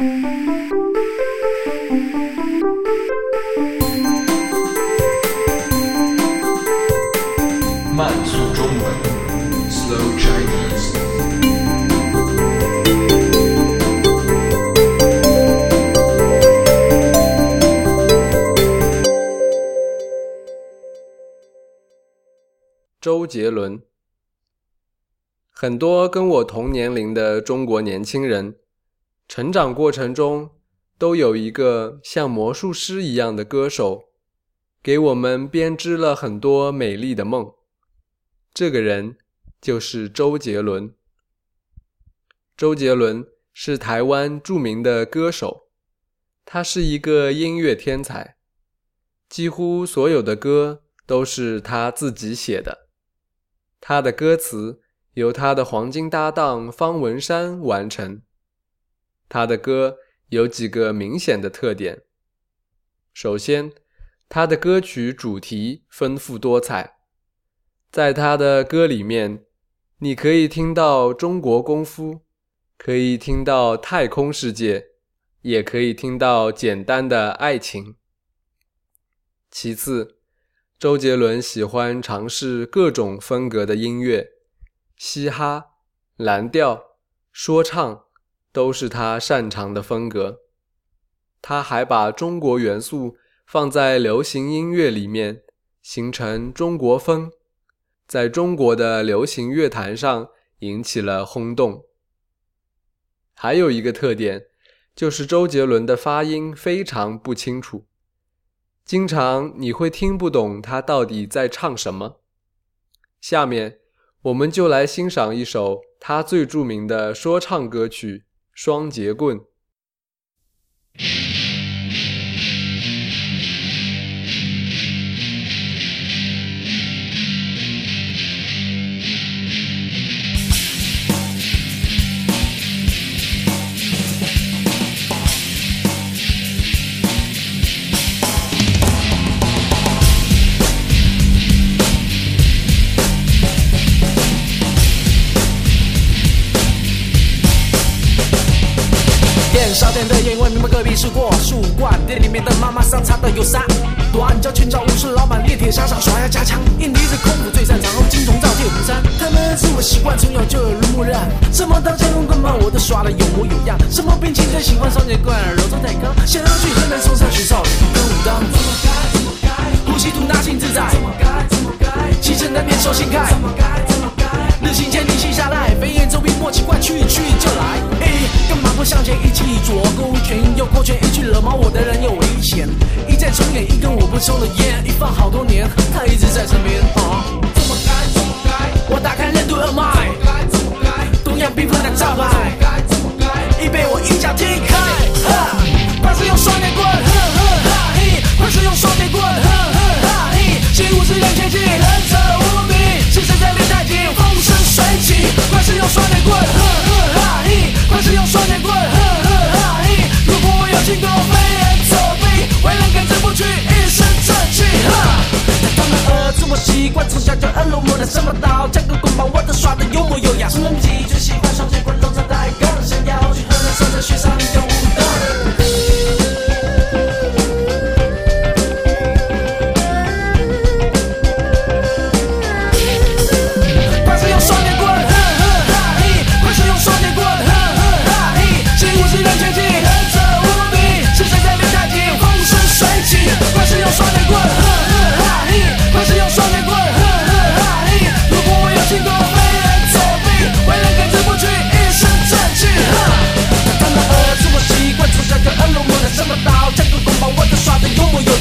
慢速中文，Slow Chinese。周杰伦，很多跟我同年龄的中国年轻人，成长过程中都有一个像魔术师一样的歌手，给我们编织了很多美丽的梦。这个人就是周杰伦。周杰伦是台湾著名的歌手，他是一个音乐天才，几乎所有的歌都是他自己写的。他的歌词由他的黄金搭档方文山完成。他的歌有几个明显的特点：首先，他的歌曲主题丰富多彩，在他的歌里面，你可以听到中国功夫，可以听到太空世界，也可以听到简单的爱情。其次，周杰伦喜欢尝试各种风格的音乐，嘻哈、蓝调、说唱都是他擅长的风格。他还把中国元素放在流行音乐里面，形成中国风，在中国的流行乐坛上引起了轰动。还有一个特点，就是周杰伦的发音非常不清楚。经常你会听不懂他到底在唱什么。下面我们就来欣赏一首他最著名的说唱歌曲《双节棍》。店烧店的烟味，明白隔壁是过树冠。店里面的妈妈桑擦的有啥？短脚拳脚武士老板练铁砂掌耍呀加强，印尼的功夫最擅长，后金钟罩铁虎山。他们是我习惯，从小就耳濡目染。什么刀枪棍棍棒我都耍的有模有样。什么兵器最喜欢双截棍，柔中带刚。想要去河南嵩山学少林跟武当。怎么该？怎么该？呼吸吐纳心自在。怎么该？怎么该？气沉丹田手心开。怎么该？怎么该？日行千里心下来，飞檐走壁莫奇怪，去去就来。哎，向前一记左勾拳右勾拳一句惹毛我的人有危险。一再重演一根我不抽的烟一放好多年他一直在身边。啊怎么怎么我打开任督二脉怎么怎么东亚病夫的招牌怎么怎么已被我一脚踢他叫的什么刀？加个棍棒我都耍的有模有样。什么机器喜欢上截棍龙中带刚想要去河南山学少林